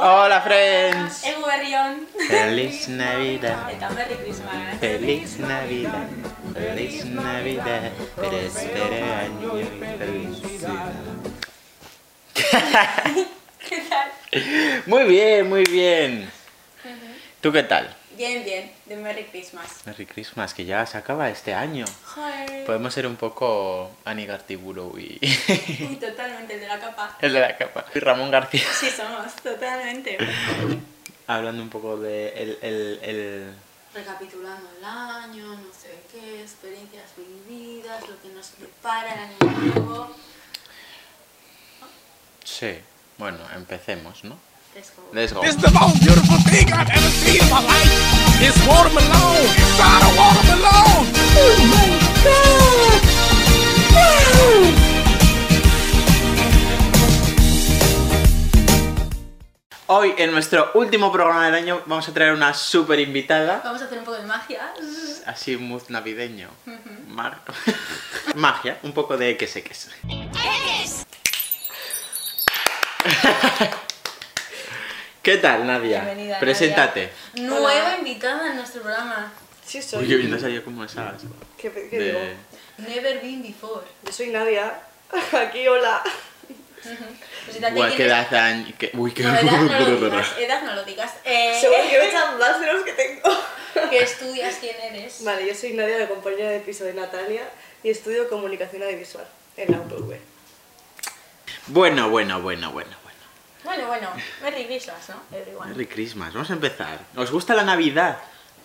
Hola, friends! Ego berrion. Feliz Navidad. Merry Christmas. Feliz Navidad. Feliz Navidad. Próspero año y felicidad. ¿Qué tal? Muy bien, muy bien. ¿Tú qué tal? Bien, bien. De Merry Christmas. Merry Christmas, que ya se acaba este año. Joder. Podemos ser un poco Ani Gartiburu y Uy, totalmente, el de la capa. el de la capa. Y Ramón García. Sí, somos, totalmente. Hablando un poco de el, el, el... Recapitulando el año, no sé qué, experiencias vividas, lo que nos prepara el año nuevo. Sí, bueno, empecemos, ¿no? Let's go. Let's go. It's the most beautiful thing I've ever seen in my life. It's watermelon. Inside a watermelon. Oh my God. Hoy, en nuestro último programa del año, vamos a traer una super invitada. Vamos a hacer un poco de magia. Así, un mood navideño. Mar- Magia, un poco de que sé que es. ¿Qué tal, Nadia? Bienvenida. Preséntate. Nadia. Nueva invitada en nuestro programa. Sí, soy. Uy, no salió como esas. ¿Qué, qué de- digo? Never been before. Yo soy Nadia. Aquí, hola. Preséntate Igual que edad año- que- Uy, qué... No, edad no lo digas. Edad no lo digas. Eh, Seguro que me echan más de los que tengo. ¿Qué estudias? ¿Quién eres? Vale, yo soy Nadia, la compañera de piso de Natalia, y estudio comunicación audiovisual en la UPV. Bueno, bueno, bueno, bueno, bueno. Bueno, Merry Christmas, ¿no? Everyone. Merry Christmas, vamos a empezar. ¿Os gusta la Navidad?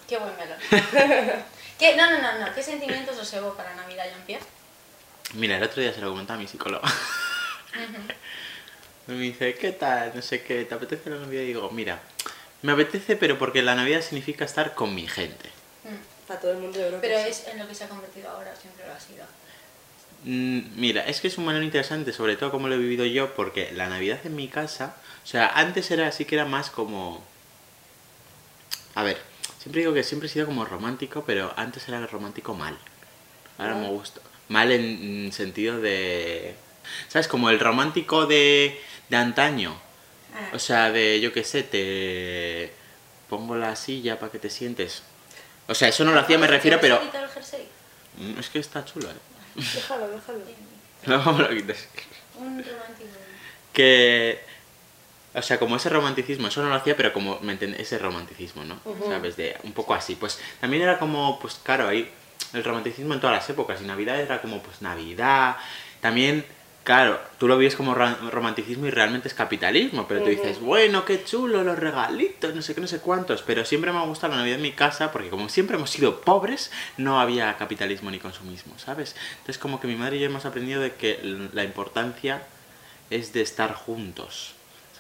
Qué buen melón. ¿Qué? No, no, no, no. ¿Qué sentimientos os evoca la Navidad, Jean-Pierre? Mira, el otro día se lo comenté a mi psicólogo. Me dice, ¿qué tal? No sé qué, ¿te apetece la Navidad? Y digo, mira, me apetece, pero porque la Navidad significa estar con mi gente. Mm. Para todo el mundo de Europa. Pero es en lo que se ha convertido ahora, siempre lo ha sido. Mm, Mira, es que es un manera interesante, sobre todo como lo he vivido yo, porque la Navidad en mi casa, o sea, antes era así que era más como... A ver, siempre digo que siempre he sido como romántico, pero antes era romántico mal. Ahora me gusta. Mal en, en sentido de... ¿Sabes? Como el romántico de, de antaño. Ah, O sea, de, yo qué sé, te pongo la silla para que te sientes. O sea, eso no lo hacía, me refiero, ¿Quieres pero... quitar el jersey? Mm, Es que está chulo, ¿eh? Déjalo, déjalo. No, me lo quites. Un romántico. que o sea como ese romanticismo eso no lo hacía pero como me ese romanticismo no sabes de un poco así. Pues también era como pues claro ahí el romanticismo en todas las épocas. Y navidad era como pues navidad. También claro tú lo vives como romanticismo y realmente es capitalismo pero tú dices bueno qué chulo los regalitos no sé qué no sé cuántos pero siempre me ha gustado la navidad en mi casa porque como siempre hemos sido pobres no había capitalismo ni consumismo sabes entonces como que mi madre y yo hemos aprendido de que la importancia es de estar juntos,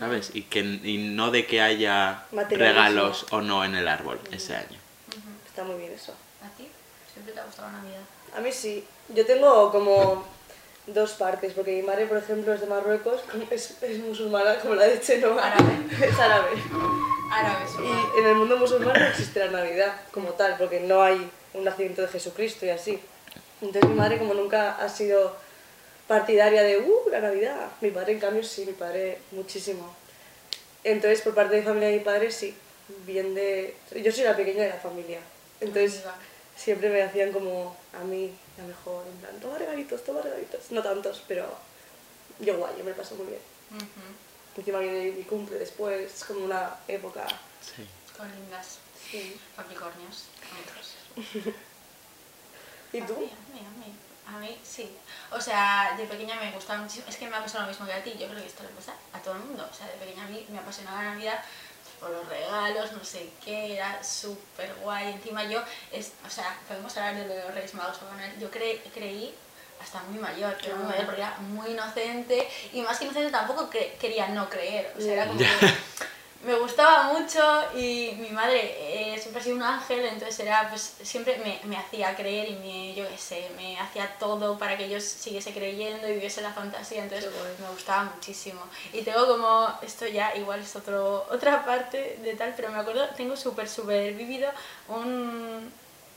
¿sabes? Y, que, y no de que haya Materialismo. regalos o no en el árbol ese año. Está muy bien eso. ¿A ti? Siempre te ha gustado la Navidad. A mí sí. Yo tengo como dos partes, porque mi madre, por ejemplo, es de Marruecos, es, es musulmana, como la de Chenoa. Árabe. Es árabe. Árabe, Y en el mundo musulmán no existe la Navidad como tal, porque no hay un nacimiento de Jesucristo y así. Entonces mi madre como nunca ha sido partidaria de, uh, la Navidad. Mi padre en cambio sí, mi padre muchísimo. Entonces por parte de mi familia de mi padre sí, bien de... Yo soy la pequeña de la familia. Entonces Amiga. siempre me hacían como a mí la mejor, en plan, toma regalitos, toma regalitos. No tantos, pero yo guay, yo me lo paso muy bien. Ujú. Encima viene mi cumple después, es como una época... Sí. Con lindas Sí. capricornios. Otros. ¿Y tú? A mí, a mí, a mí. Sí. O sea, de pequeña me gustaba muchísimo. Es que me ha pasado lo mismo que a ti. Yo creo que esto le pasa a todo el mundo. O sea, de pequeña a mí me apasionaba la Navidad por los regalos, no sé qué, era súper guay. Encima yo, es, o sea, podemos hablar de lo de los Reyes Magos. Yo cre- creí hasta muy mayor, pero muy mayor porque era muy inocente y más que inocente tampoco cre- quería no creer. O sea, era como que me gustaba mucho y mi madre eh, siempre ha sido un ángel, entonces era, pues siempre me, me hacía creer y me, yo qué sé, me hacía todo para que yo siguiese creyendo y viviese la fantasía, entonces me gustaba muchísimo. Y tengo como, esto ya igual es otro, otra parte de tal, pero me acuerdo, tengo súper, súper vivido un,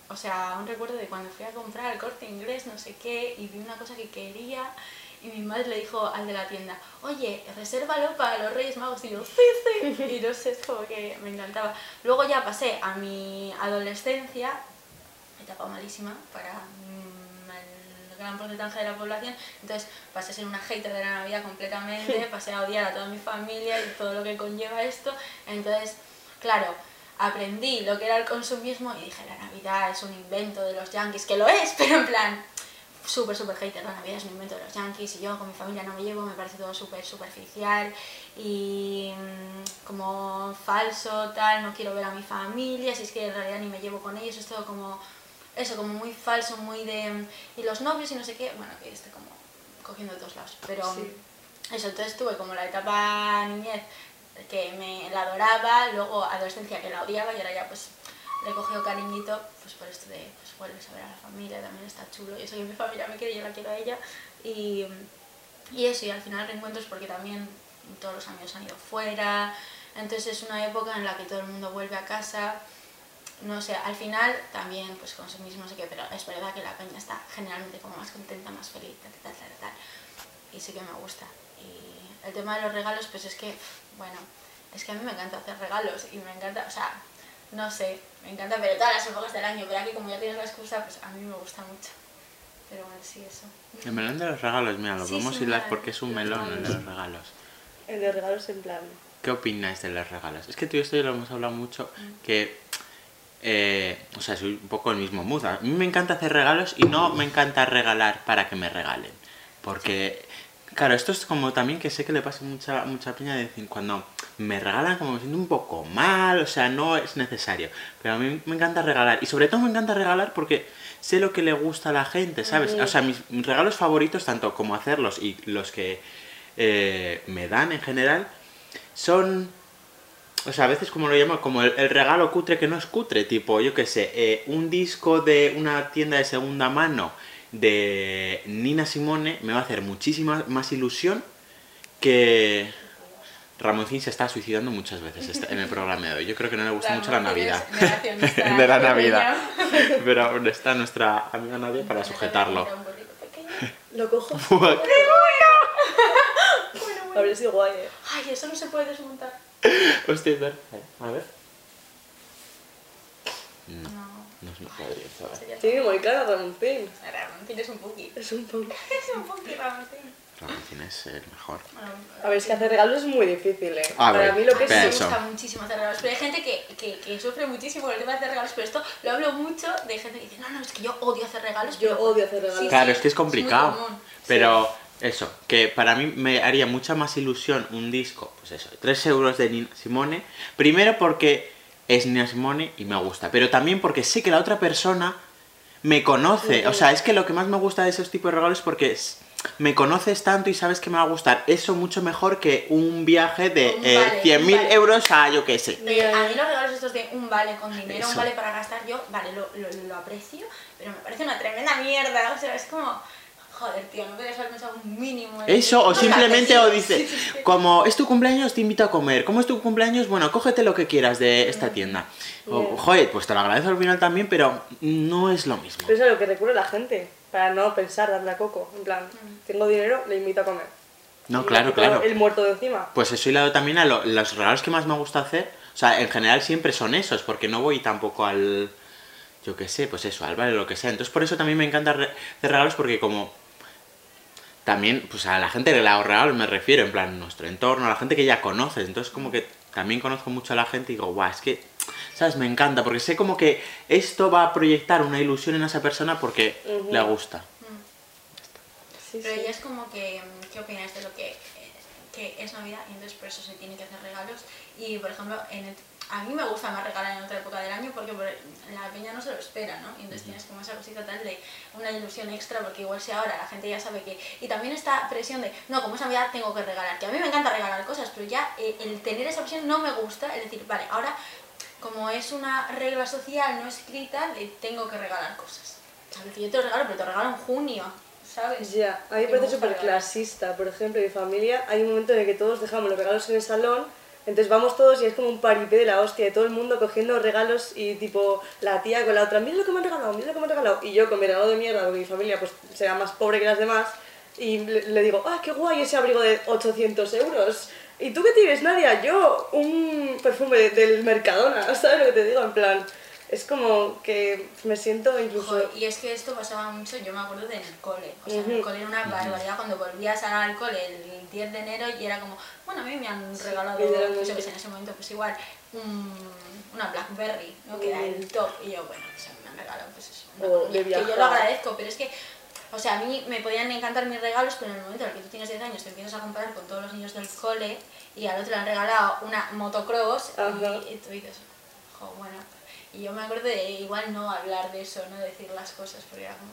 o sea, un recuerdo de cuando fui a comprar al corte inglés, no sé qué, y vi una cosa que quería Y mi madre le dijo al de la tienda, oye, resérvalo para los Reyes Magos. Y yo, sí, sí. Y no sé, es como que me encantaba. Luego ya pasé a mi adolescencia, etapa malísima para mm, el gran porcentaje de la población. Entonces pasé a ser una hater de la Navidad completamente, pasé a odiar a toda mi familia y todo lo que conlleva esto. Entonces, claro, aprendí lo que era el consumismo y dije, la Navidad es un invento de los yankees, que lo es, pero en plan, súper, súper hater, la Navidad es un invento de los yankees y yo con mi familia no me llevo, me parece todo súper superficial y mm, como falso, tal, no quiero ver a mi familia, si es que en realidad ni me llevo con ellos, es todo como, eso, como muy falso, muy de... y los novios y no sé qué, bueno, que como cogiendo de todos lados, pero Sí. eso, entonces tuve como la etapa niñez que me la adoraba, luego adolescencia que la odiaba y ahora ya pues le he cogido cariñito pues por esto de vuelves a ver a la familia, también está chulo, yo que mi familia me quiere yo la quiero a ella. Y, y eso, y al final reencuentros porque también todos los amigos han ido fuera, entonces es una época en la que todo el mundo vuelve a casa, no sé, al final también pues consumismo, no sé qué, pero es verdad que la peña está generalmente como más contenta, más feliz, tal, tal, tal, tal, y sí que me gusta. Y el tema de los regalos, pues es que, bueno, es que a mí me encanta hacer regalos y me encanta, o sea, no sé, me encanta, pero todas las épocas del año, pero aquí como ya tienes la excusa, pues a mí me gusta mucho. Pero bueno, sí, eso. El melón de los regalos, mira, lo Sí, es podemos un hilar melón. porque es un melón el de los regalos. El de regalos en plan. ¿Qué opináis de los regalos? Es que tú y esto ya lo hemos hablado mucho, que, eh, o sea, soy un poco el mismo mood. A mí me encanta hacer regalos y no me encanta regalar para que me regalen. Porque, claro, esto es como también que sé que le pasa mucha, mucha piña de decir, cuando me regalan como me siento un poco mal, o sea, no es necesario. Pero a mí me encanta regalar. Y sobre todo me encanta regalar porque sé lo que le gusta a la gente, ¿sabes? O sea, mis, regalos favoritos, tanto como hacerlos y los que eh, me dan en general, son o sea, a veces como lo llamo, como el, el regalo cutre que no es cutre, tipo, yo qué sé, eh, un disco de una tienda de segunda mano de Nina Simone me va a hacer muchísima más ilusión que Ramoncín se está suicidando muchas veces en el programa de hoy. Yo creo que no le gusta mucho la Navidad. de la Navidad. Pero ¿dónde está nuestra amiga Nadia para sujetarlo? Lo cojo. Fuck. Habría sido guay, eh. Ay, eso no se puede desmontar. Hostia, es verdad. A ver. No. Es Tiene muy cara Ramoncín. Ramoncín tienes un poqui. Es un poco. Es un poqui, Ramoncín. Ramoncín es el mejor. Bueno, A ver, es que hacer regalos es muy difícil, eh. A Para ver, mí lo que es. me Eso. gusta muchísimo hacer regalos, pero hay gente que, que, que sufre muchísimo con el tema de hacer regalos, pero esto lo hablo mucho de gente que dice, no, no, es que yo odio hacer regalos. Yo pero- odio hacer regalos. Claro, sí, es que es complicado. pero eso, que para mí me haría mucha más ilusión un disco, pues eso, 3 euros de Nina Simone. Primero porque es Nina Simone y me gusta, pero también porque sé que la otra persona me conoce. O sea, es que lo que más me gusta de esos tipos de regalos es porque es- me conoces tanto y sabes que me va a gustar. Eso mucho mejor que un viaje de eh, vale, 100.000 un vale. euros a yo qué sé. A mí los regalos estos de un vale con dinero, Eso. un vale para gastar yo, vale, lo, lo, lo aprecio, pero me parece una tremenda mierda, o sea, es como, joder, tío, no podrías haber pensado un mínimo. en- Eso, o simplemente sí, o dice, sí, sí. como es tu cumpleaños, te invito a comer. Como es tu cumpleaños, bueno, cógete lo que quieras de esta tienda. O, joder, pues te lo agradezco al final también, pero no es lo mismo. Pero es a lo que recurre la gente. Para no pensar, darle a coco. En plan, tengo dinero, le invito a comer. No, Y claro, claro. El muerto de encima. Pues eso y lado también a lo- los regalos que más me gusta hacer. O sea, en general siempre son esos, porque no voy tampoco al. Yo qué sé, pues eso, al vale, lo que sea. Entonces por eso también me encanta hacer regalos, porque como. También, pues a la gente le hago regalos me refiero, en plan, nuestro entorno, a la gente que ya conoces. Entonces, como que también conozco mucho a la gente y digo, guau, es que. ¿Sabes? Me encanta, porque sé como que esto va a proyectar una ilusión en esa persona porque le gusta. Sí, Pero sí. ella es como que, mm, ¿qué opinas de lo que, que es Navidad y entonces por eso se tienen que hacer regalos? Y por ejemplo, en el- a mí me gusta más regalar en otra época del año porque por- la peña no se lo espera, ¿no? Y entonces tienes como esa cosita tal de una ilusión extra porque igual si ahora la gente ya sabe que... Y también esta presión de, no, como es Navidad tengo que regalar, que a mí me encanta regalar cosas, pero ya eh, el tener esa presión no me gusta, es decir, vale, ahora como es una regla social no escrita, le tengo que regalar cosas. ¿Sabes? Que yo te lo regalo, pero te lo regalo en junio, ¿sabes? Ya, a mí me parece súper clasista. Por ejemplo, en mi familia hay un momento en el que todos dejamos los regalos en el salón, entonces vamos todos y es como un paripé de la hostia, de todo el mundo cogiendo regalos y tipo la tía con la otra, mira lo que me han regalado, mira lo que me han regalado. Y yo con mi regalo de mierda, porque mi familia pues será más pobre que las demás, Y le, digo, ah, qué guay ese abrigo de 800 euros. ¿Y tú qué tienes, Nadia? Yo, un perfume de- del Mercadona, ¿sabes lo que te digo? En plan, es como que me siento incluso... Joder, y es que esto pasaba mucho, yo me acuerdo de en el cole. O sea, en el cole era una barbaridad cuando volvías al cole el 10 de enero y era como, bueno, a mí me han regalado, pues yo que sé, en ese momento, pues igual, un- una Blackberry, ¿no? Que era el top. Y yo, bueno, pues a mí me han regalado, pues eso. que yo lo agradezco, pero es que. O sea, a mí me podían encantar mis regalos, pero en el momento en el que tú tienes 10 años te empiezas a comparar con todos los niños del cole y al otro le han regalado una motocross y tú dices, jo, bueno. Y yo me acuerdo de igual no hablar de eso, no decir las cosas, porque era como,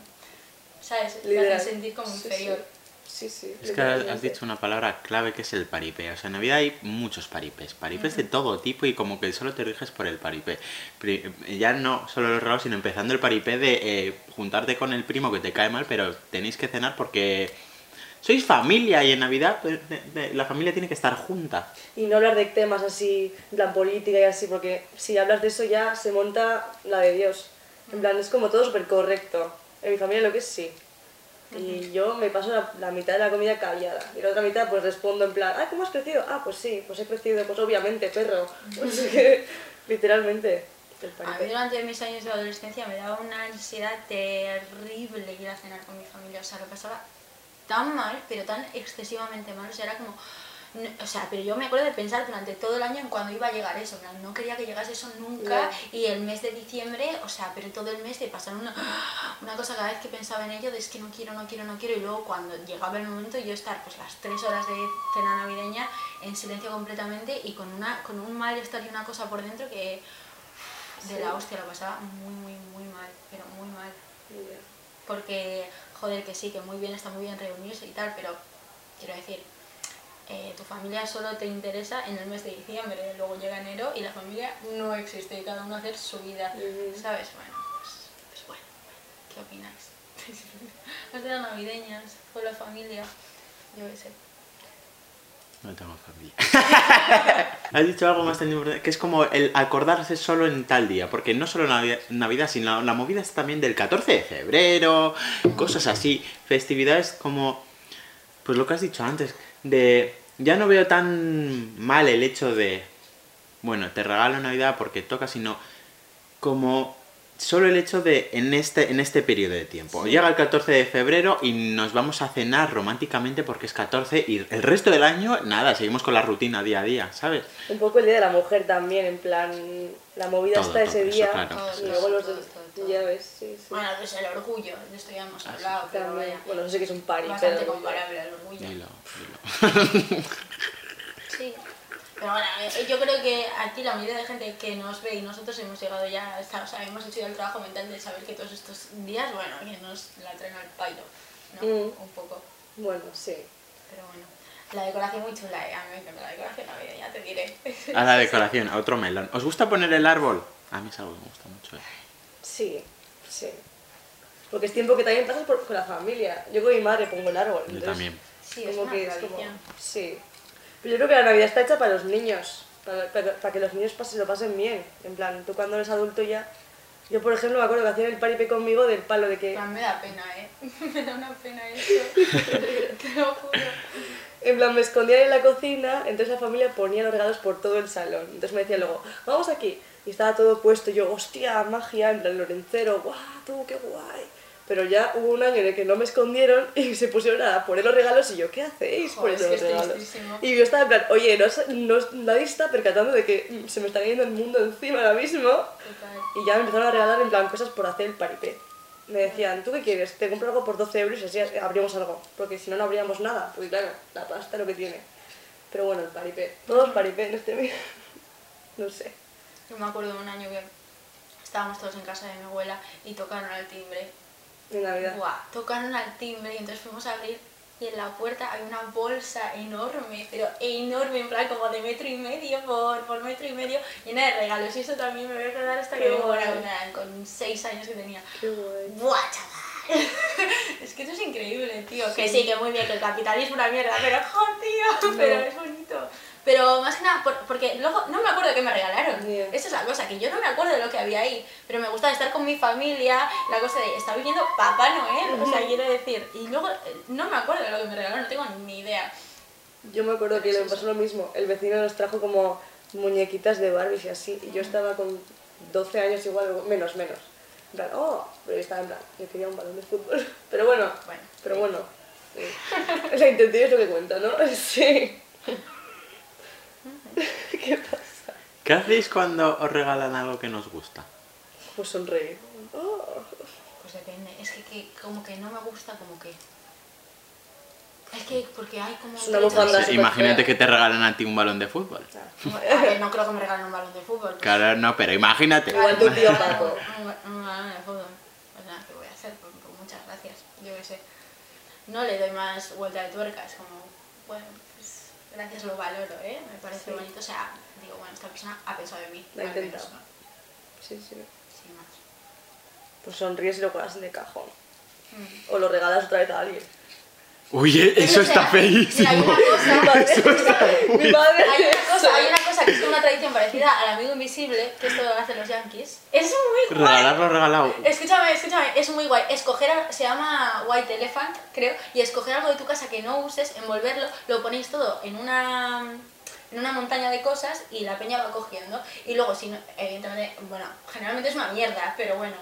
¿sabes? Te hacen sentir como Sí, sí. inferior. Sí, sí. Es que has- dicho una palabra clave que es el paripé. O sea, en Navidad hay muchos paripés. Paripés de todo tipo y como que solo te riges por el paripé. Ya no solo los regalos, sino empezando el paripé de eh, juntarte con el primo que te cae mal, pero tenéis que cenar porque sois familia y en Navidad pues, de- de- la familia tiene que estar junta. Y no hablar de temas así, en plan política y así, porque si hablas de eso ya se monta la de Dios. En plan, es como todo súper correcto. En mi familia lo que es sí. Y yo me paso la, la mitad de la comida callada. Y la otra mitad pues respondo en plan, ah, ¿cómo has crecido? Ah, pues sí, pues he crecido, pues obviamente, perro. Pues que, literalmente, A mí durante mis años de adolescencia me daba una ansiedad terrible ir a cenar con mi familia. O sea, lo pasaba tan mal, pero tan excesivamente mal. O sea, era como... no- o sea, pero yo me acuerdo de pensar durante todo el año en cuándo iba a llegar eso. plan, no quería que llegase eso nunca. Y el mes de diciembre, o sea, pero todo el mes de pasar una, una cosa cada vez que pensaba en ello, de es que no quiero, no quiero, no quiero. Y luego cuando llegaba el momento yo estar pues las tres horas de cena navideña en silencio completamente y con, una, con un malestar y una cosa por dentro que de la hostia lo pasaba muy, muy, muy mal, pero muy mal. Porque, joder, que sí, que muy bien, está muy bien reunirse y tal, pero quiero decir, eh, tu familia solo te interesa en el mes de diciembre, luego llega enero y la familia no existe y cada uno hacer su vida. ¿sabes? Bueno, pues, pues bueno, ¿qué opináis? Las de las navideñas, con la familia, yo qué sé. No tengo familia. Has dicho algo más tan importante, que es como el acordarse solo en tal día, porque no solo Navidad, sino la movida es también del 14 de febrero, cosas así, festividades como, pues lo que has dicho antes, de, ya no veo tan mal el hecho de, bueno, te regalo Navidad porque toca, sino como solo el hecho de en este, en este periodo de tiempo. Llega el 14 de febrero y nos vamos a cenar románticamente porque es 14 y el resto del año, nada, seguimos con la rutina día a día, ¿sabes? Un poco el Día de la Mujer también, en plan, la movida Todo, está todo ese eso, día. claro. Todo, Y luego los. Ya ves, sí, sí. Bueno, pues el orgullo, de esto ya hemos hablado, pero También. vaya, Bueno, no sé qué es un party, bastante pero... comparable al orgullo. Dilo, dilo. Sí. Pero bueno, eh, yo creo que aquí la mayoría de gente que nos ve y nosotros hemos llegado ya, a estar- o sea, hemos hecho ya el trabajo mental de saber que todos estos días, bueno, que nos la traen al pairo, ¿no? Mm. Un poco. Bueno, sí. Pero bueno. La decoración muy chula, ¿eh? A mí me encanta la decoración navideña, te diré. A la decoración, a otro melón. ¿Os gusta poner el árbol? A mí es algo que me gusta mucho. eh. Sí, sí. Porque es tiempo que también pasas por, con la familia. Yo con mi madre pongo el árbol. Yo entonces, también. Sí, es como una que es como... Sí. Pero yo creo que la Navidad está hecha para los niños. Para, para- para que los niños pasen, lo pasen bien. En plan, tú cuando eres adulto ya... Yo, por ejemplo, me acuerdo que hacían el paripé conmigo del palo de que... Me da pena, ¿eh? me da una pena eso. te lo juro. En plan, me escondían en la cocina, entonces la familia ponía los regalos por todo el salón. Entonces me decían luego, vamos aquí. Y estaba todo puesto, y yo, hostia, magia, en plan, Lorencero, guau, tú, qué guay. Pero ya hubo un año en el que no me escondieron y se pusieron a poner los regalos y yo, ¿qué hacéis Joder, poniendo es que los es regalos? tristísimo. Y yo estaba en plan, oye, no, no- nadie está percatando de que mm, se me está cayendo el mundo encima ahora mismo. Y ya me empezaron a regalar en plan cosas por hacer el paripé. Me decían, ¿tú qué quieres? Te compro algo por 12 euros y así abrimos algo. Porque si no, no abríamos nada. Porque claro, la pasta es lo que tiene. Pero bueno, el paripé. Todos paripé en este mes. No sé. Yo me acuerdo de un año que estábamos todos en casa de mi abuela y tocaron al timbre. En Navidad. Buah, tocaron al timbre y entonces fuimos a abrir y en la puerta había una bolsa enorme, pero enorme, en plan como de metro y medio por, por metro y medio, llena de regalos. Y eso también me voy a acordar hasta Qué que me muera, con seis años que tenía. Qué guay. ¡Buah, chaval! es que eso es increíble, tío. Que sí, que muy bien, que el capitalismo es una mierda, pero ¡jo, tío! Pero No. es bonito. Pero más que nada, por- porque luego no me acuerdo qué me regalaron. Yeah. Esa es la cosa, que yo no me acuerdo de lo que había ahí. Pero me gusta estar con mi familia, la cosa de estar viniendo Papá Noel. O sea, quiero decir. Y luego eh, no me acuerdo de lo que me regalaron, no tengo ni idea. Yo me acuerdo que le pasó lo mismo. El vecino nos trajo como muñequitas de Barbies y así. Y yo estaba con 12 años igual, menos, menos. En plan, oh, pero yo estaba en plan, yo quería un balón de fútbol. Pero bueno, Bueno. pero bueno. sí. La intención es lo que cuenta, ¿no? Sí. ¿Qué pasa? ¿Qué hacéis cuando os regalan algo que nos gusta? Pues sonreír. Oh. Pues depende. Es que, que como que no me gusta, como que. Es que porque hay como. Es una bufanda Sí, súper imagínate fea. que te regalan a ti un balón de fútbol. A ver, no creo que me regalen un balón de fútbol. pues, Claro, no, pero imagínate. Igual tu tío Paco. Un, un balón de fútbol. Pues nada, ¿qué voy a hacer? Pues, pues muchas gracias. Yo qué sé. No le doy más vuelta de tuerca. Es como, bueno, pues gracias, lo valoro, ¿eh? Me parece Sí. bonito. O sea, digo, bueno, esta persona ha pensado en mí. Lo ha al menos, intentado. Sí, sí. Sin más. Pues sonríes y lo cuelgas de cajón. Mm. O lo regalas otra vez a alguien. Uy, eso O sea, está feísimo. Hay una cosa. Mi madre. Hay una cosa, hay una cosa que es una tradición parecida al amigo invisible, que esto lo hacen los yankees. Es muy guay. Regalarlo regalado. Escúchame, escúchame, es muy guay. Escoger, a- se llama White Elephant, creo, y escoger algo de tu casa que no uses, envolverlo, lo ponéis todo en una en una montaña de cosas y la peña va cogiendo. Y luego, si no, evidentemente, bueno, generalmente es una mierda, pero bueno.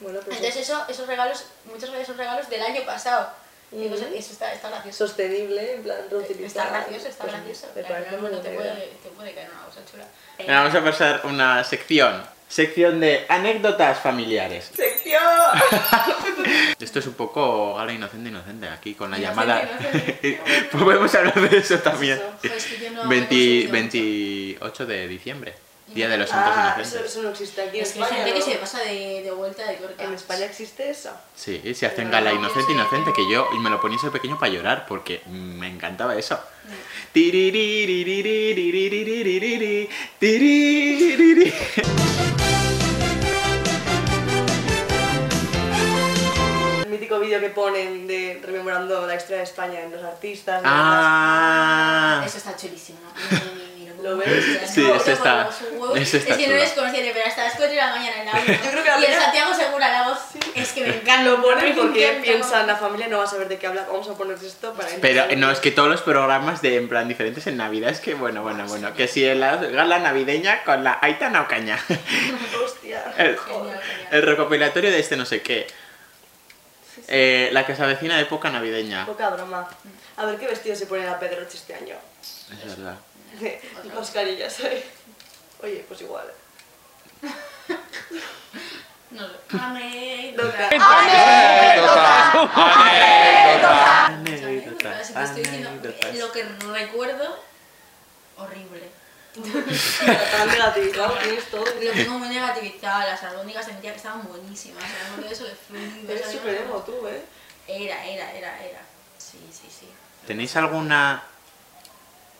Bueno, pues Entonces eso, esos regalos, muchos de esos regalos del año pasado. Y pues eso está, está gracioso. sostenible, en plan Está reutilizar. gracioso, está Pues, gracioso. Me Claro, parece muy te, puede, te puede caer una cosa chula. Venga, Vamos a pasar una sección. Sección de anécdotas familiares. ¡Sección! Esto es un poco ahora inocente, inocente. Aquí con la Inocente, llamada. inocente. pues podemos hablar de eso también. Eso. Joder, es que yo no me 20 consulto 28 de diciembre, Día de los Santos Inocentes. Ah, eso, no existe aquí. Es que gente que se pasa de, vuelta de corta. ¿En España existe eso? Sí, se hacen gala inocente, inocente, que yo y me lo ponía ese pequeño para llorar porque me encantaba eso. El mítico vídeo que ponen de rememorando la historia de España en los artistas. Ah. Está chulísimo. ¿Lo ves? Sí, No, está- Es que no eres consciente, pero hasta las 4 de la mañana en la uno. Yo creo que la Y el primera- Santiago Segura, la voz. Es que me encanta. Lo ponen porque encanta. piensan, la familia no va a saber de qué habla, vamos a poner esto para pero no, es que todos los programas de en plan diferentes en Navidad es que bueno, bueno, bueno, que si en la gala navideña con la Aitana Ocaña, Hostia. el, Genial, genial. el recopilatorio de este no sé qué, eh, la que se avecina de época navideña, Poca broma. A ver qué vestido se pone la Pedroche este año. es verdad. Mascarillas, ¿sabes? Oye, pues igual. No sé. Loca. Anécdotas, Así que estoy diciendo anécdotas. lo que recuerdo, horrible. Tan negativizado tienes todo. Lo tengo muy negativizado, las albóndigas de mi tía que estaban buenísimas. Era de eso. Eres súper emo tú, ¿eh? Era, era, era, era. Sí, sí, sí. ¿Tenéis alguna...?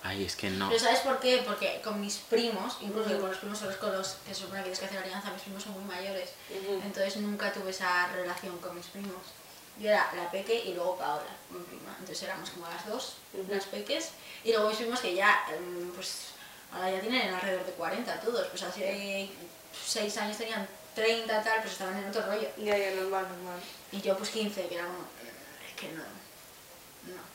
Ay, es que no. Pero ¿sabes por qué? Porque con mis primos, incluso con los primos son los con los que se supone que tienes que hacer alianza, mis primos son muy mayores. Entonces nunca tuve esa relación con mis primos. Yo era la peque y luego Paola, mi prima. Entonces éramos como las dos, las peques. Y luego mis primos que ya, em, pues, ahora ya tienen alrededor de 40 todos. Pues hace 6 años tenían 30 tal, pues estaban en otro rollo. Ya, ya, normal, normal. Y yo pues 15, que era como, es que no, no.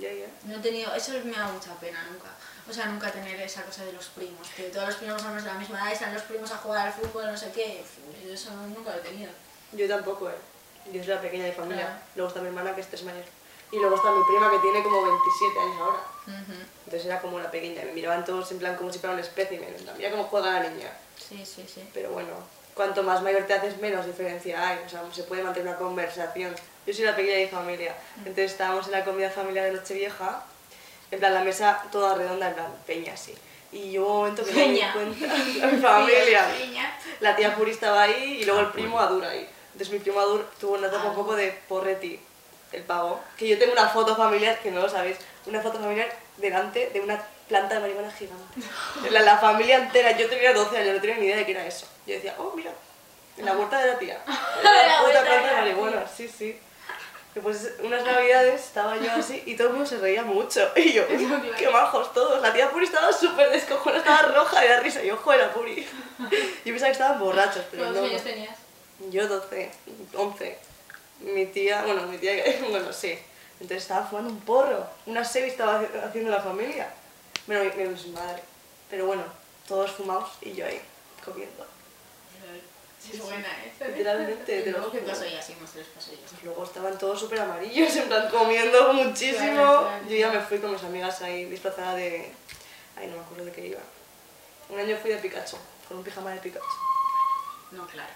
Ya, ya. No he tenido, eso me da mucha pena nunca. O sea, nunca tener esa cosa de los primos, que todos los primos son de la misma edad y salen los primos a jugar al fútbol, no sé qué. Eso nunca lo he tenido. Yo tampoco, ¿eh? Yo soy la pequeña de familia. Claro. Luego está mi hermana, que es tres mayor. Y luego está mi prima, que tiene como 27 años ahora. Entonces era como la pequeña. Me miraban todos en plan como si fuera un espécimen. Mira cómo juega la niña. Sí, sí, sí. Pero bueno, cuanto más mayor te haces, menos diferencia hay. O sea, se puede mantener una conversación. Yo soy la pequeña de mi familia. Entonces estábamos en la comida familiar de Nochevieja. En plan, la mesa toda redonda, en plan, peña, sí. Y hubo un momento que me di cuenta, la mi familia. La tía Puri estaba ahí y luego el Ah, primo. Adur ahí. Entonces mi primo Adur tuvo una etapa un Ah. poco de porreti, el pavo. Que yo tengo una foto familiar, que no lo sabéis, una foto familiar delante de una planta de marihuana gigante. La, la familia entera, yo tenía 12 años, no tenía ni idea de qué era eso. Yo decía, oh, mira, en la huerta de la tía. La Una puta planta de la marihuana, sí, sí. Pues unas navidades estaba yo así y todo el mundo se reía mucho. Y yo, uy, qué majos todos. La tía Puri estaba súper descojonada, estaba roja de la risa. Y yo, joder, la Puri. Yo pensaba que estaban borrachos, pero ¿Cuántos no. años tenías? Yo 12, 11. Mi tía, bueno, mi tía, bueno, sí. Entonces estaba fumando un porro. Una serie estaba haci- haciendo la familia. Bueno, mi, mi madre. Pero bueno, todos fumados y yo ahí, comiendo. Sí, es buena, ¿eh? Literalmente, Luego, ¿qué pasó ya? Sí, tres pasillos. Pues luego estaban todos súper amarillos, en plan comiendo muchísimo. Claro, claro. Yo ya me fui con mis amigas ahí disfrazada de... Ay, no me acuerdo de qué iba. Un año fui de Pikachu, con un pijama de Pikachu. No, claro.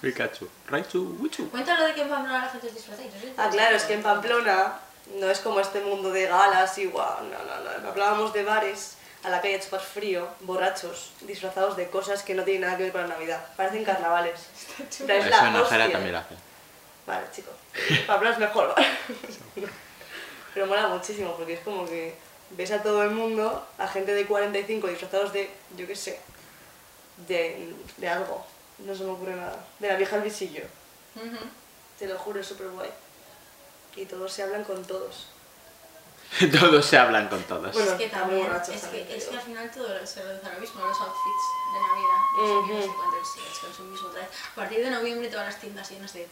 Pikachu. Raichu, Wichu. Cuéntalo de que en Pamplona la gente se disfraza. y yo soy Ah, claro, es que en Pamplona no es como este mundo de galas y guau, no, no, no. Hablábamos de bares a la calle a chupar frío, borrachos, disfrazados de cosas que no tienen nada que ver con la Navidad. Parecen carnavales. Plan, es la Eso en Ojera también lo hacen. Vale, chicos. Pamplona es mejor, ¿vale? Pero mola muchísimo porque es como que ves a todo el mundo, a gente de 45 disfrazados de, yo qué sé, de, de algo. No se me ocurre nada. De la vieja al visillo. Ujú. Te lo juro, es súper guay. Y todos se hablan con todos. Todos se hablan con todos. Bueno, es que también, es que, es que al final todo se reduce a lo mismo, los outfits de Navidad, no sé qué, no sé Ujú. cuántos, sí, es que es un mismo otra vez. A partir de noviembre todas las tiendas llenas de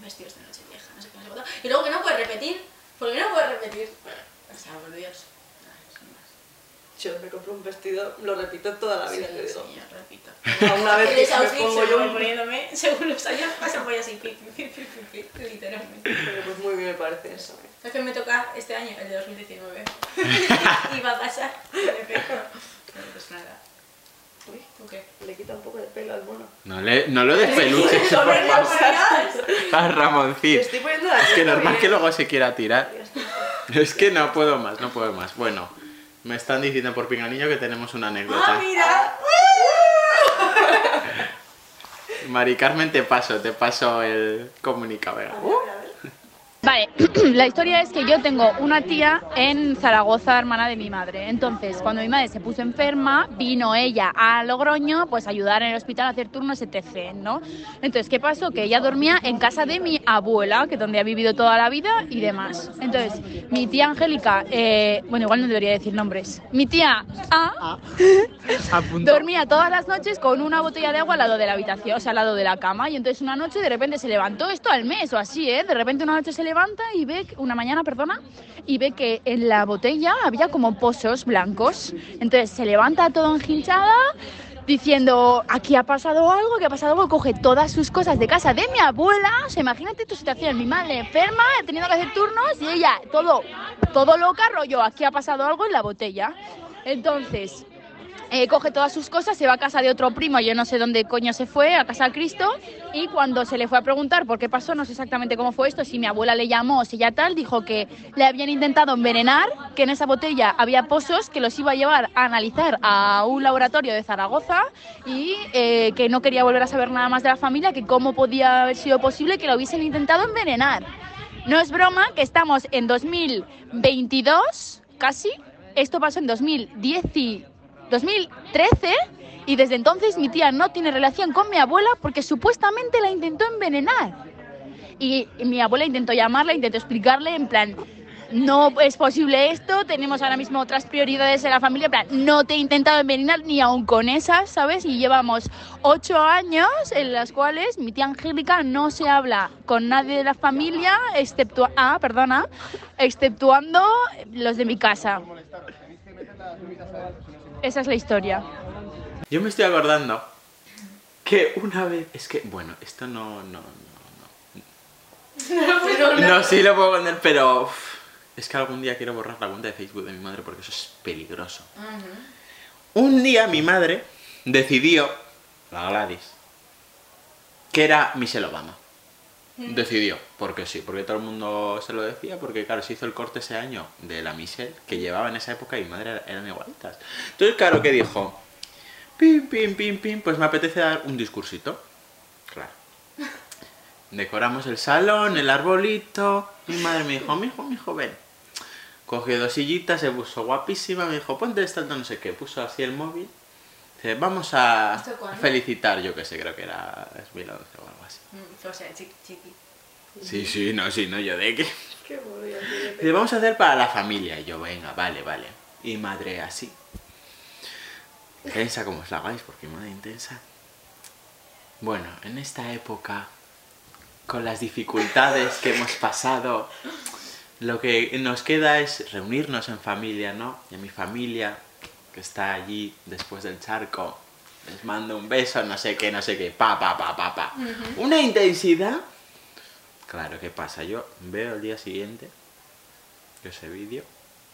vestidos de noche vieja, no sé qué, no sé cuánto. Y luego que no puedes repetir, porque no puedes repetir. O sea, por Dios. Yo me compro un vestido, lo repito toda la vida, sí, te digo. sí, yo repito. Una vez que me pongo yo voy un... poniéndome, según los años pasan voy así, literalmente. Pero pues muy bien me parece eso. ¿eh? Es que me toca este año, el de 2019. y va a pasar. Pero pues nada. Uy, ¿Tú qué? le quita un poco de pelo al mono. No, le, no lo despeluches, pañales. Ah, Ramoncín. estoy poniendo la Es que normal bien. que luego se quiera tirar. Es que no puedo más, no puedo más. Bueno, me están diciendo por pinganillo que tenemos una ¡Ah, anécdota. mira! Mari Carmen, te paso, te paso el comunicado. Vale, la historia es que yo tengo una tía en Zaragoza, hermana de mi madre. Entonces, cuando mi madre se puso enferma, vino ella a Logroño, pues a ayudar en el hospital a hacer turnos, etc., ¿no? Entonces, ¿qué pasó? Que ella dormía en casa de mi abuela, que es donde ha vivido toda la vida y demás. Entonces, mi tía Angélica, eh, bueno, igual no debería decir nombres. Mi tía A dormía todas las noches con una botella de agua al lado de la habitación, o sea, al lado de la cama. Y entonces una noche de repente se levantó, esto al mes o así, ¿eh? De repente una noche se levanta y ve, una mañana, perdona, y ve que en la botella había como pozos blancos. Entonces se levanta todo enginchada diciendo, aquí ha pasado algo, que ha pasado algo, coge todas sus cosas de casa de mi abuela, imagínate tu situación, mi madre enferma, teniendo que hacer turnos y ella todo, todo loca, rollo, aquí ha pasado algo en la botella. Entonces, eh, coge todas sus cosas, se va a casa de otro primo, yo no sé dónde coño se fue, a casa de Cristo, y cuando se le fue a preguntar por qué pasó, no sé exactamente cómo fue esto, si mi abuela le llamó, si ya tal, dijo que le habían intentado envenenar, que en esa botella había pozos, que los iba a llevar a analizar a un laboratorio de Zaragoza y eh, que no quería volver a saber nada más de la familia, que cómo podía haber sido posible que lo hubiesen intentado envenenar. No es broma que estamos en 2022, casi. Esto pasó en 2010 y 2013 y desde entonces mi tía no tiene relación con mi abuela porque supuestamente la intentó envenenar. Y mi abuela intentó llamarla, intentó explicarle en plan, no es posible esto, tenemos ahora mismo otras prioridades en la familia, en plan, no te he intentado envenenar ni aun con esas, ¿sabes? Y llevamos ocho años en las cuales mi tía Angélica no se habla con nadie de la familia, excepto, ah, perdona, exceptuando los de mi casa. Esa es la historia. Yo me estoy acordando que una vez. Es que, bueno, esto no. No, no, no. No, sí lo puedo poner, pero. uf, es que algún día quiero borrar la cuenta de Facebook de mi madre porque eso es peligroso. Un día mi madre decidió, la Gladys, que era Michelle Obama. Decidió, porque sí, porque todo el mundo se lo decía, porque claro, se hizo el corte ese año de la Michelle que llevaba en esa época y madre era- eran igualitas. Entonces, claro, que dijo? Pim, pim, pim, pim, pues me apetece dar un discursito. Claro. Decoramos el salón, el arbolito. Mi madre me dijo, mijo, mijo, ven. Cogió dos sillitas, se puso guapísima, me dijo, ponte esta no sé qué. Puso así el móvil. Dice, vamos a felicitar, yo que sé, creo que era 2011 o algo así. Mm, O sea, chiqui, chiqui. Sí, sí, no, sí, no, yo de. Qué ya tiene Dice, vamos a hacer para la familia. Y yo, venga, vale, vale. Y madre así. Intensa como os la hagáis, porque madre intensa. Bueno, en esta época, con las dificultades que hemos pasado, lo que nos queda es reunirnos en familia, ¿no? Y a mi familia, que está allí después del charco, les mando un beso, no sé qué, no sé qué, pa, pa, pa, pa, pa. Una intensidad. Claro, ¿qué pasa? Yo veo el día siguiente que ese vídeo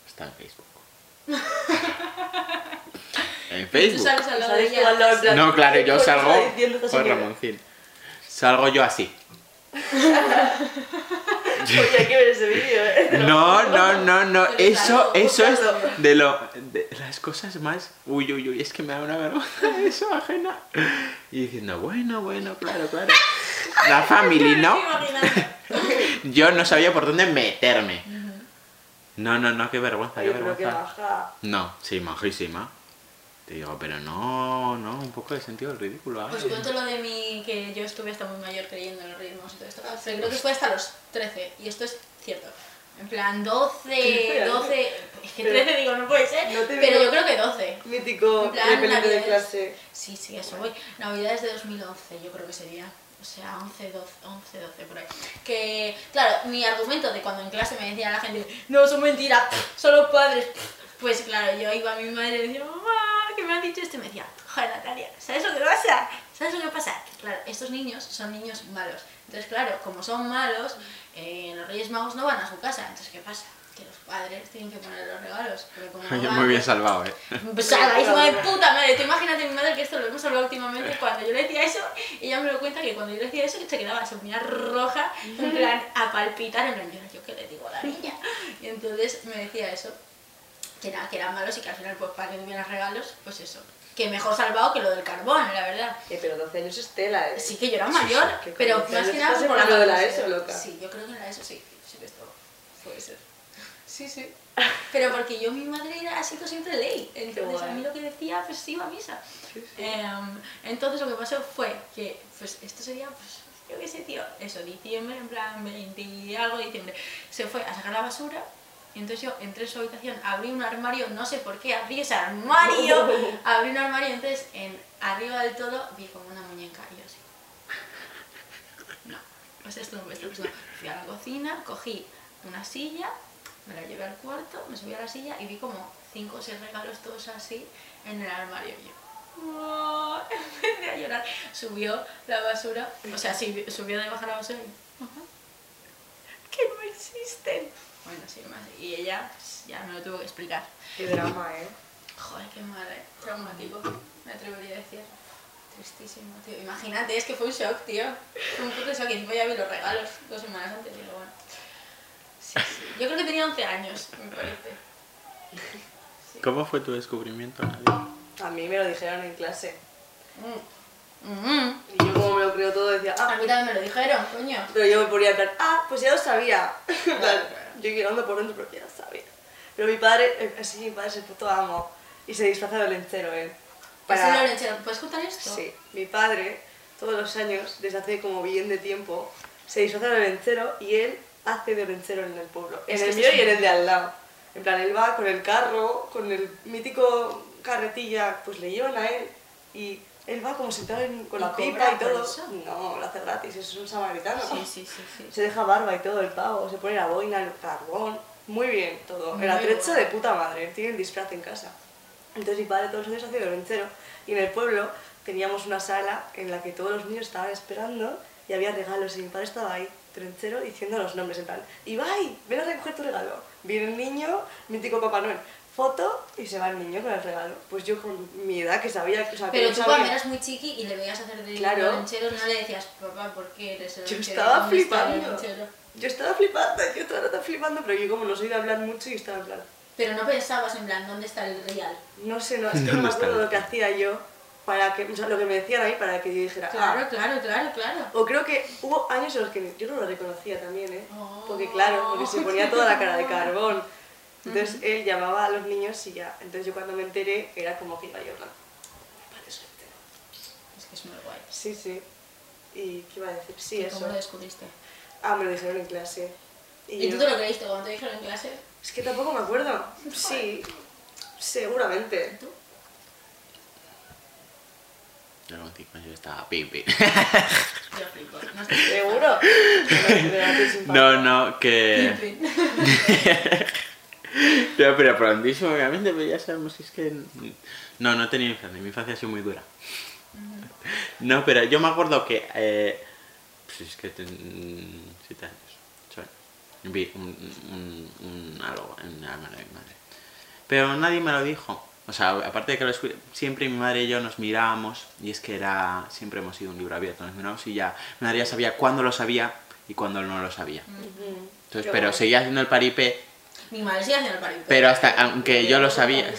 está en Facebook. en Tú Facebook. sales al lado de ¿Sabes tú ella. al lado en plan, No, claro, yo ¿qué salgo señora? Ramoncín. Salgo yo así. Oye, hay que ver ese vídeo, ¿eh? No, no, no, no. Eso, eso es de lo de las cosas más. Uy, uy, uy, es que me da una vergüenza eso ajena. Y diciendo, bueno, bueno, claro, claro. La family, ¿no? Yo no sabía por dónde meterme. No, no, no, qué vergüenza, qué vergüenza. No, sí, majísima. Te digo, pero no, no, un poco de sentido del ridículo. ¿eh? Os cuento lo de mí, que yo estuve hasta muy mayor creyendo en los ritmos y todo esto. Pero creo que fue hasta los 13, y esto es cierto. En plan, 12, Espera, 12. Es que pero- 13 digo, no puede ser. no te pero yo creo que 12. Mítico plan, repelente de clase. Sí, sí, eso voy. Navidades de 2011, yo creo que sería. O sea, 11, 12, 11, 12 por ahí. Que, claro, mi argumento de cuando en clase me decía la gente, no, son mentiras, son los padres. Pues claro, yo iba a mi madre y decía, mamá, me han dicho esto. Y me decía, joder, Natalia, ¿sabes lo que pasa? ¿Sabes lo que pasa? Que, claro, estos niños son niños malos. Entonces, claro, como son malos, eh, los Reyes Magos no van a su casa. Entonces, ¿qué pasa? Que los padres tienen que poner los regalos. Pero como no van, Muy bien salvado, eh. pues salvadísima de puta madre. Tú imagínate mi madre que esto lo hemos hablado últimamente. Cuando yo le decía eso, ella me lo cuenta que cuando yo le decía eso, se quedaba se ponía roja, en plan a palpitar, en plan, yo, yo qué le digo a la niña. Y entonces me decía eso, que, era, que eran malos y que al final, pues para que tuvieras regalos, pues eso. Que mejor salvado que lo del carbón, la verdad. Eh, pero 12 años es tela, ¿eh? Sí que yo era mayor, que con pero 12 más que nada por lo de la. ESO, loca. Sí, yo creo que en la ESO sí, sí que esto puede ser. Sí, sí. Pero porque yo, mi madre era, ha sido siempre ley. Entonces a mí lo que decía, pues iba a misa. Sí, sí. Em, entonces lo que pasó fue que, pues esto sería, pues, yo qué sé, tío, eso, diciembre, en plan 20 y algo de diciembre, se fue a sacar la basura. Y entonces yo entré en su habitación, abrí un armario, no sé por qué, abrí ese armario, abrí un armario, entonces en, arriba del todo vi como una muñeca y yo así. No, pues esto no puede pasando. Fui a la cocina, cogí una silla, me la llevé al cuarto, me subí a la silla y vi como cinco o seis regalos todos así en el armario. Y yo, "Oh", empecé a llorar. Subió la basura, o sea, sí, subió de bajar la basura y, "Mamá, que no existen. Bueno, sí, más. Y ella pues, ya me lo tuvo que explicar. Qué drama, ¿eh? Joder, qué mal, ¿eh? Traumático, me atrevería a decir. Tristísimo, tío. Imagínate, es que fue un shock, tío. Fue un puto shock. Y encima ya vi los regalos dos semanas antes. Y digo, bueno. Sí, sí. Yo creo que tenía 11 años, me parece. Sí. ¿Cómo fue tu descubrimiento, Nadia? A mí me lo dijeron en clase. Mm. Mm. Y yo como me lo creo todo decía, A ah, mí también me lo dijeron, coño. pero yo me ponía en plan, ah, pues ya lo sabía. Claro. Yo llorando por dentro, pero ya sabía. Pero mi padre, eh, sí, mi padre es el puto amo. Y se disfraza de lenchero, él. Para... Lorenzo, ¿puedes contar esto? Sí, mi padre, todos los años, desde hace como bien de tiempo, se disfraza de lencero y él hace de lencero en el pueblo. En Es el mío es y en el de al lado. En plan, él va con el carro, con el mítico carretilla, pues le llevan a él y él va como sentado en- con ¿Y la pipa y todo. eso? No, lo hace gratis, es un samaritano. Sí, sí, sí, sí. Se deja barba y todo el pavo, se pone la boina, el carbón. Muy bien todo. Muy el atrecho bueno. de puta madre, tiene el disfraz en casa. Entonces mi padre todos los años hacía de lencero y en el pueblo teníamos una sala en la que todos los niños estaban esperando y había regalos y mi padre estaba ahí, trencero, diciendo los nombres en plan, Ibai, ven a recoger tu regalo. Viene el niño, mítico Papá Noel, foto y se va el niño con el regalo. Pues yo con mi edad que sabía, o sea, que Pero tú sabía. cuando eras muy chiqui y le veías hacer de Claro. lonchero, no le decías, papá, ¿por qué eres el Yo estaba ¿Dónde está el flipando. lonchero?". Yo estaba flipando, yo toda la estaba flipando, pero yo como no soy de hablar mucho y estaba en plan, Pero no pensabas en plan, ¿dónde está el real? no sé, no, es que no ¿Dónde me acuerdo el- lo que hacía yo para que, o sea, lo que me decían ahí para que yo dijera, Claro, ah. claro, claro, claro. O creo que hubo años en los que yo no lo reconocía también, ¿eh? Oh. Porque claro, porque se ponía toda la cara de carbón. Entonces él llamaba a los niños y ya. Entonces yo cuando me enteré era como que iba yo hablando. Me parece. Es que es muy guay. Sí, sí. ¿Y qué iba a decir? Sí, ¿Y eso. ¿Cómo lo descubriste? Ah, me lo dijeron en clase. ¿Y tú yo- te lo creíste cuando te dijeron en clase? Es que tampoco me acuerdo. Sí, seguramente. ¿Tú? Yo con cinco años estaba pipi. Yo flipo. No. ¿Seguro? No, no, En que... No, pero prontísimo, obviamente, pero ya sabemos que es que... No, no he tenido infancia, mi infancia ha sido muy dura. No, pero yo me acuerdo que... Eh, pues es que ten... siete años. Vi un, un, un algo en la mano de mi madre. Pero nadie me lo dijo. O sea, aparte de que lo siempre mi madre y yo nos mirábamos y es que era... Siempre hemos sido un libro abierto, nos mirábamos y ya... Mi madre ya sabía cuándo lo sabía y cuándo no lo sabía. Entonces, pero seguía haciendo el paripé Mi madre sigue haciendo el paripé. Pero hasta- aunque yo lo sabía.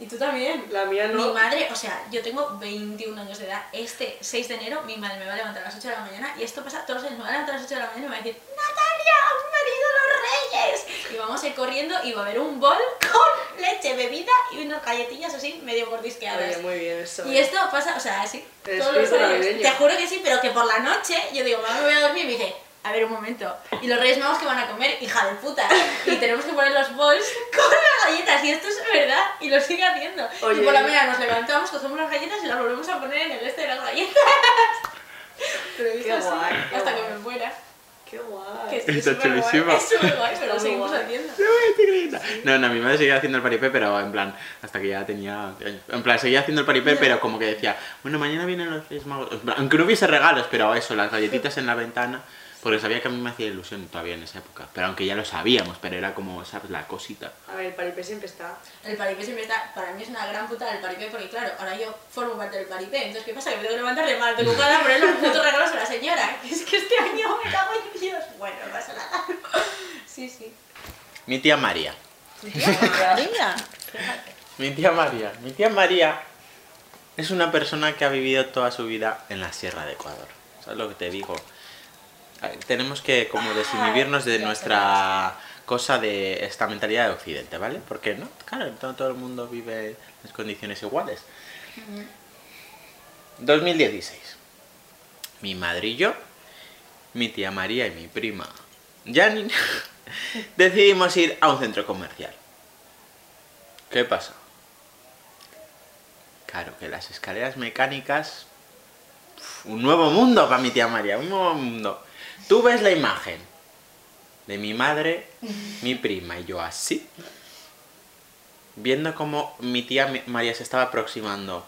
Y tú también. La mía no. Mi madre, o sea, yo tengo 21 años de edad. Este 6 de enero mi madre me va a levantar a las 8 de la mañana y esto pasa todos los años. Me va a levantar a las 8 de la mañana y me va a decir, Natalia, han venido los reyes. Y vamos a ir corriendo y va a haber un bol con leche, bebida y unas galletillas así medio mordisqueadas. Oye, muy bien eso. Y ¿eh? esto pasa, o sea, así, todos los años. Te juro que sí, pero que por la noche yo digo, mamá, me voy a dormir y me dice, a ver un momento. Y los Reyes Magos que van a comer, hija de puta. Y tenemos que poner los bols con las galletas. Y esto es verdad. Y lo sigue haciendo. Oye. Y por la mañana nos levantamos, cogemos las galletas y las volvemos a poner en el este de las galletas. Pero Qué así, guay, qué hasta guay. que me muera. Qué guay. Que es Está chulísimo. Es súper guay, pero lo seguimos guay. haciendo. No, no, mi madre seguía haciendo el paripé, pero en plan, hasta que ya tenía... En plan, seguía haciendo el paripé, pero como que decía, bueno, mañana vienen los Reyes Magos. Aunque no hubiese regalos, pero eso, las galletitas en la ventana, porque sabía que a mí me hacía ilusión todavía en esa época. Pero aunque ya lo sabíamos, pero era como, ¿sabes? La cosita. A ver, el paripé siempre está. El paripé siempre está, para mí es una gran puta el paripé porque claro, ahora yo formo parte del paripé, entonces ¿qué pasa? Que me tengo que levantar de mal ocupada a poner los putos regalos a la señora, que es que este año me cago en Dios. Bueno, no pasa nada. Sí, sí. Mi tía María. María. Mi tía María. Mi tía María es una persona que ha vivido toda su vida en la Sierra de Ecuador. ¿Sabes lo que te digo? Tenemos que como desinhibirnos de nuestra cosa de esta mentalidad de Occidente, ¿vale? Porque no, claro, no todo el mundo vive en condiciones iguales. 2016. Mi madre y yo, mi tía María y mi prima Janine decidimos ir a un centro comercial. ¿Qué pasa? Claro que las escaleras mecánicas. Un nuevo mundo para mi tía María, un nuevo mundo. Tú ves la imagen de mi madre, mi prima y yo así, viendo cómo mi tía María se estaba aproximando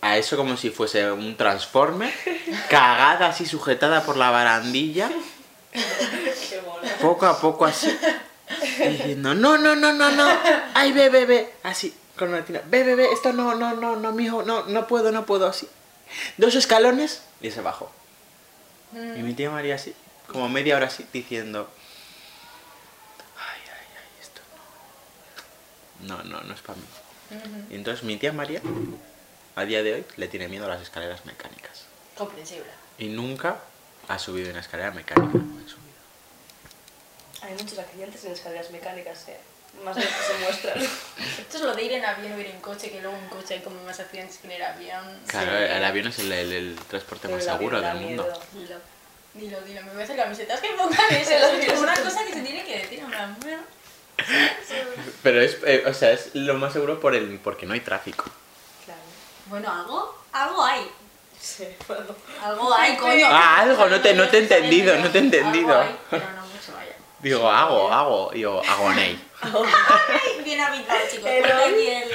a eso como si fuese un transforme, cagada así sujetada por la barandilla, poco a poco así, diciendo, no, no, no, no, no, ay, ve, ve, ve, así, con una tina, ve, ve, ve, esto no, no, no, no, mijo, no, no puedo, no puedo, así. Dos escalones y se bajó. Y mi tía María así, como media hora así, diciendo, ay, ay, ay, esto no, no, no, no es para mí. Y entonces mi tía María, a día de hoy, le tiene miedo a las escaleras mecánicas. Comprensible. Y nunca ha subido una escalera mecánica. en su vida. Hay muchos accidentes en escaleras mecánicas, ¿eh? Más de los que se muestran. Esto es lo de ir en avión o ir en coche, que luego en coche hay como más accidentes que en el avión. Claro, Sí. el avión es el, el- el transporte Pero más el seguro del mundo. miedo. Dilo, dilo, dilo. Me voy a hacer camisetas que pongan eso. Es una cosa que se tiene que decir. Plan, bueno, Pero es, eh, o sea, es lo más seguro por el, porque no hay tráfico. Claro. bueno, algo, algo hay. Sí, bueno. Algo hay, coño. Ah, algo, no te- no te he entendido, no te he entendido. Algo hay, pero no mucho, vaya. Digo, hago, hago, digo, agonei. Ay, bien habitual, chicos. El aquí el,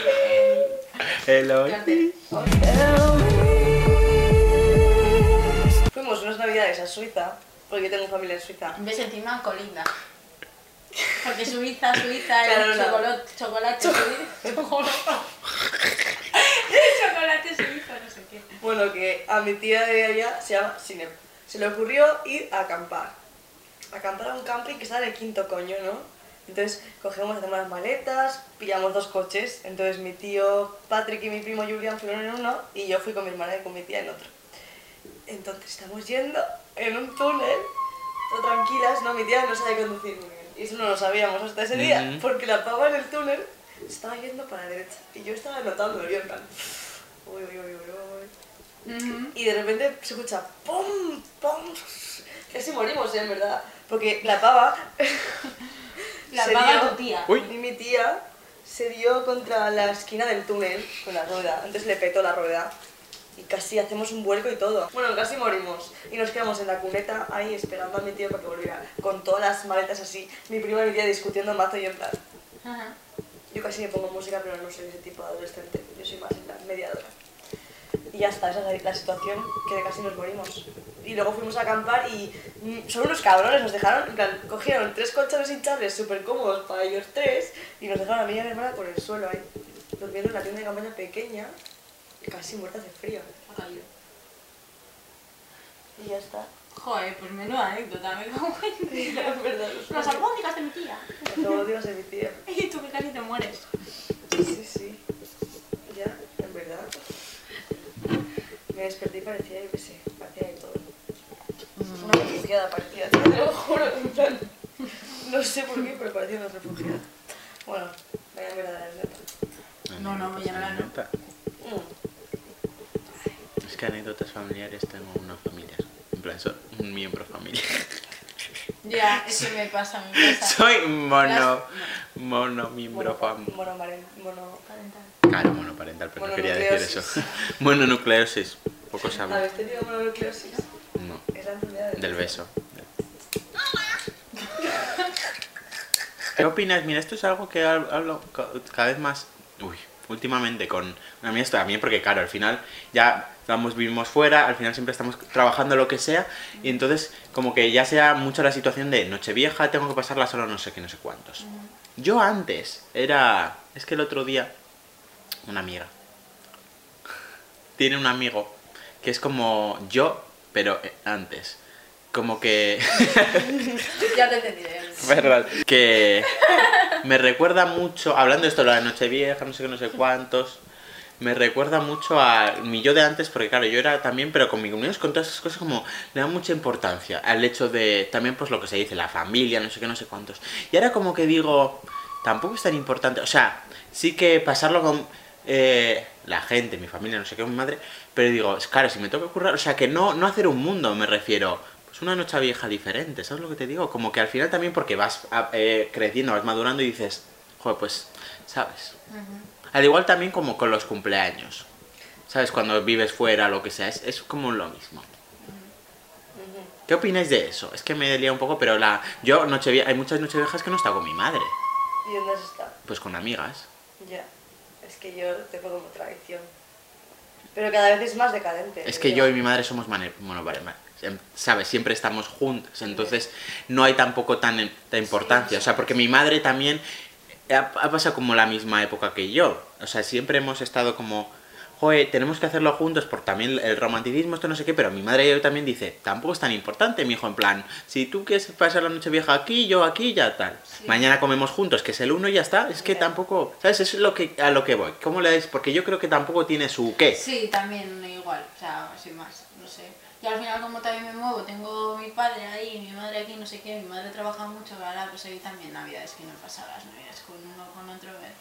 el. Fuimos unas navidades a Suiza, porque yo tengo familia en Suiza. Ves encima colinda. Porque Suiza, Suiza, Claro, el no. chocolate, chocolate, suizo. chocolate suizo, no sé qué. Bueno, que a mi tía de allá se llama Sinep. Se le ocurrió ir a acampar. Acampar a un camping que está en el quinto coño, ¿no? Entonces cogemos, hacemos las maletas, pillamos dos coches. Entonces mi tío Patrick y mi primo Julian fueron en uno y yo fui con mi hermana y con mi tía en otro. Entonces estamos yendo en un túnel, todo tranquilas, ¿no? Mi tía no sabe conducir muy bien. Y eso no lo sabíamos hasta ese día, Ujú. porque la pava en el túnel estaba yendo para la derecha. Y yo estaba notando, yo en plan... Uy, uy, uy, uy, uy. Ujú. Y de repente se escucha ¡pum! ¡pum! Casi morimos, ¿eh? en verdad. Porque la pava. La se paga dio- tu tía. Uy. Y mi tía se dio contra la esquina del túnel con la rueda. Entonces le petó la rueda. Y casi hacemos un vuelco y todo. Bueno, casi morimos. Y nos quedamos en la cuneta ahí esperando a mi tío para que volviera. Con todas las maletas así. Mi prima y mi tía discutiendo mazo y yo en plan. Ajá. Yo casi me pongo música, pero no soy ese tipo de adolescente. Yo soy más en la mediadora. Y ya está, esa es la, situación que casi nos morimos. Y luego fuimos a acampar y mm, son unos cabrones, nos dejaron, en plan, cogieron tres colchones hinchables súper cómodos para ellos tres y nos dejaron a mí y a mi hermana por el suelo ahí, durmiendo en la tienda de campaña pequeña, casi muerta de frío. Caído. Y ya está. Joder, pues menuda anécdota, me cago en Las albóndigas de mi tía. Todos días de mi tía. Y tú que casi te mueres. Sí, sí. Ya, en verdad. Me desperté y parecía, yo qué sé, parecía de todo. Una refugiada parecía, te lo juro, en plan. No sé por qué, pero parecía una refugiada. Bueno, vaya mierda de anécdota. No, no, ya no la- Anécdota. Mm. Es que anécdotas familiares tengo una familiar. En plan, soy un miembro familiar. Ya, eso me pasa, me pasa. Soy mono. Mono miembro familiar. mono, mono... Parental. Claro, monoparental, pero no quería decir eso. Mononucleosis. Poco habla. ¿Habéis tenido mononucleosis? No. Es la enfermedad del, Del beso. ¿Qué opinas? Mira, esto es algo que hab- hablo ca- cada vez más. Uy, últimamente con una amiga esto también, porque claro, al final ya vamos, vivimos fuera, al final siempre estamos trabajando lo que sea, y entonces como que ya sea mucho la situación de Nochevieja, tengo que pasarla solo no sé qué, no sé cuántos. Yo antes era. Es que el otro día. Una amiga. Tiene un amigo que es como yo, pero antes. Como que. Ya te entendiré. Verdad. Que me recuerda mucho, hablando de esto, de Nochevieja, no sé qué, no sé cuántos, me recuerda mucho a mi yo de antes, porque claro, yo era también, pero con mi comunidad, con todas esas cosas, como le da mucha importancia al hecho de, también pues lo que se dice, la familia, no sé qué, no sé cuántos. Y ahora como que digo, tampoco es tan importante, o sea, sí que pasarlo con eh, la gente, mi familia, no sé qué, mi madre, pero digo, es claro, si me toca currar, o sea, que no, no hacer un mundo, me refiero, pues una noche vieja diferente, ¿sabes lo que te digo? Como que al final también porque vas a- eh, creciendo, vas madurando y dices, joder, pues, ¿sabes? Al igual también como con los cumpleaños. ¿Sabes? Cuando vives fuera, lo que sea, es, es como lo mismo. ¿Qué opináis de eso? Es que me delía un poco, pero la yo nochevie- hay muchas nocheviejas que no está con mi madre, ¿Y dónde has estado? pues con amigas. Ya. Que yo tengo como tradición. Pero cada vez es más decadente. Es que yo y mi madre somos monoparentales. ¿Sabes? Siempre estamos juntos. Entonces no hay tampoco tan, tanta importancia. O sea, porque mi madre también ha, ha pasado como la misma época que yo. O sea, siempre hemos estado como... Joder, tenemos que hacerlo juntos por también el romanticismo, esto no sé qué, pero mi madre también dice, tampoco es tan importante, mi hijo, en plan, si tú quieres pasar la noche vieja aquí, yo aquí, ya tal. Mañana comemos juntos, que es el uno y ya está, es que tampoco, ¿sabes? Eso es lo que, a lo que voy. ¿Cómo le dais? Porque yo creo que tampoco tiene su qué. Sí, también igual, o sea, sin más, no sé. Y al final como también me muevo, tengo mi padre ahí, mi madre aquí, no sé qué, mi madre trabaja mucho, ahora pues ahí también navidades que no pasa las navidades con uno con otro, eh,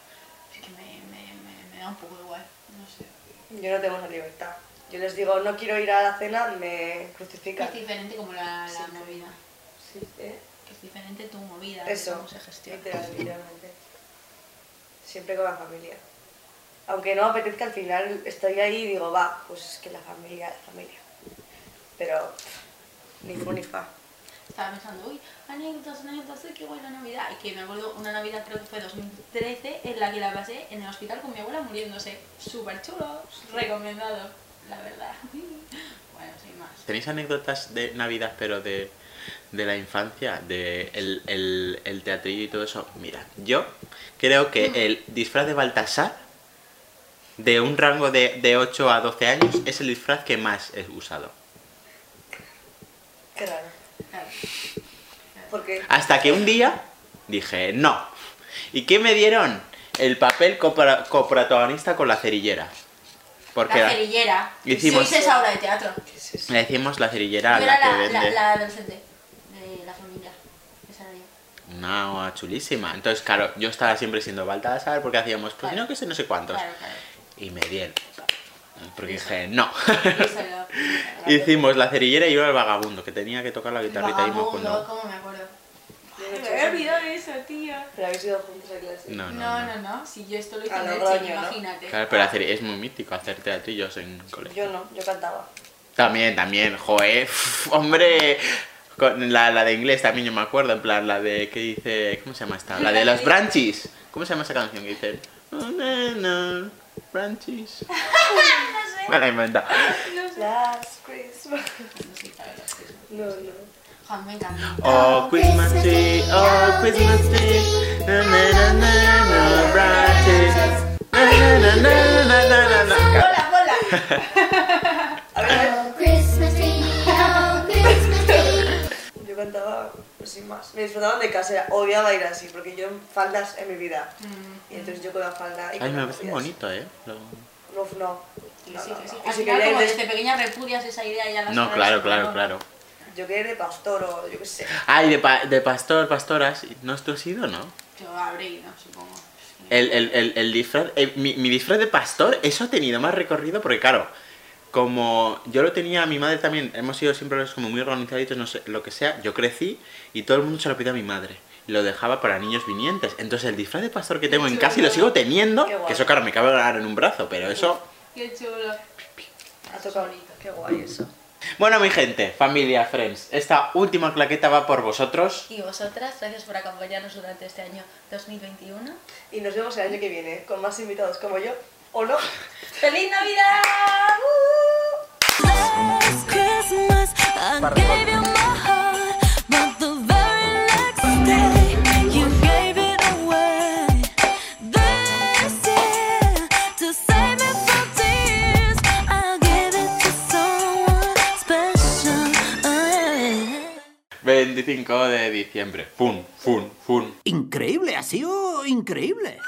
es que me, me, me, me da un poco igual, no sé. Yo no tengo esa libertad. Yo les digo, no quiero ir a la cena, me crucifican. Es diferente como la, la Sí. movida, Sí, ¿eh? que es diferente tu movida, Eso, cómo se gestiona. literal, literalmente. Siempre con la familia. Aunque no apetezca, al final estoy ahí y digo, va, pues es que la familia, la familia. Pero ni fu ni fa. Estaba pensando, uy, anécdotas, anécdotas, uy, qué buena Navidad. Y que me acuerdo una Navidad, creo que fue 2013, en la que la pasé en el hospital con mi abuela muriéndose. Súper chulo, recomendado, la verdad. Bueno, sin más. ¿Tenéis anécdotas de Navidad, pero de, de la infancia, de el, el, el teatrillo y todo eso? Mira, yo creo que el disfraz de Baltasar, de un rango de, de 8 a 12 años, es el disfraz que más he usado. Qué Claro. Hasta que un día dije, no. ¿Y qué me dieron? El papel copra- coprotagonista con la cerillera. Porque la la- cerillera. hicimos- Sois esa obra de teatro. ¿qué es eso? le decimos la cerillera a la que la, la, vende. la adolescente de la familia. Esa. Una chulísima. Entonces, claro, yo estaba siempre siendo Baltasar porque hacíamos, pues Claro. no, que sé, no sé cuántos. Claro, claro. Y me dieron. Porque dije, no. Hicimos la cerillera y yo el vagabundo, que tenía que tocar la guitarrita y me acuerdo. ¿cómo me acuerdo? No Me había eso. olvidado eso, tío. Pero habéis ido juntos a clase. No, no, No, no. no, no. Si yo esto lo hice Cheque, ¿no? imagínate. Claro, pero hacer, es muy mítico hacer teatrillos en colegio. Yo no, yo cantaba. También, también, joder, hombre. Con la, la de inglés también yo me acuerdo, en plan, la de, ¿qué dice? ¿Cómo se llama esta? La de los branches. ¿Cómo se llama esa canción que dice? No, no, branches. Me la he. Last Christmas. No sé, a ver, las cosas. No, no. Juan. Oh, Christmas tree, oh, Christmas tree. Na, na, na, na, na, branches. Na, na, na, na, na, na, na, na. ¡Bola, bola! A ver, a. Oh, Christmas tree, oh, Christmas tree. Yo cantaba pues, sin más. Me disfrutaban de casa, odiaba ir así, porque yo en faldas en mi vida. Y entonces yo con la falda y Ay, me parece bonito, ¿eh? Lo- No, no. No, sí, sí. Al final, como de- desde pequeña repudias esa idea y ya las No, claro, claro, claro. Yo quería ir de pastor o yo qué sé. Ay, de, pa- de pastor, pastoras. ¿No has tú has ido, no? Yo habré ido, supongo. El, el, el, el disfraz, eh, mi, mi disfraz de pastor, eso ha tenido más recorrido porque claro, como yo lo tenía, mi madre también, hemos sido siempre los como muy organizaditos, no sé, lo que sea, yo crecí y todo el mundo se lo pidió a mi madre. Y lo dejaba para niños vinientes. Entonces el disfraz de pastor que tengo en casa y lo sigo teniendo, que eso claro, me cabe ahora en un brazo, pero eso... Qué chulo. Ha tocado. Qué guay eso. Bueno, mi gente, familia, friends, esta última claqueta va por vosotros. Y vosotras, gracias por acompañarnos durante este año 2021. Y nos vemos el año que viene con más invitados como yo. ¿O no? ¡Feliz Navidad! ¡Uh! Last Christmas, I gave you my heart, but the very next day, you gave it away. This year, to save me from tears, I'll give it to someone special. 25 de diciembre. Fun, fun, fun. Increíble, ha sido increíble.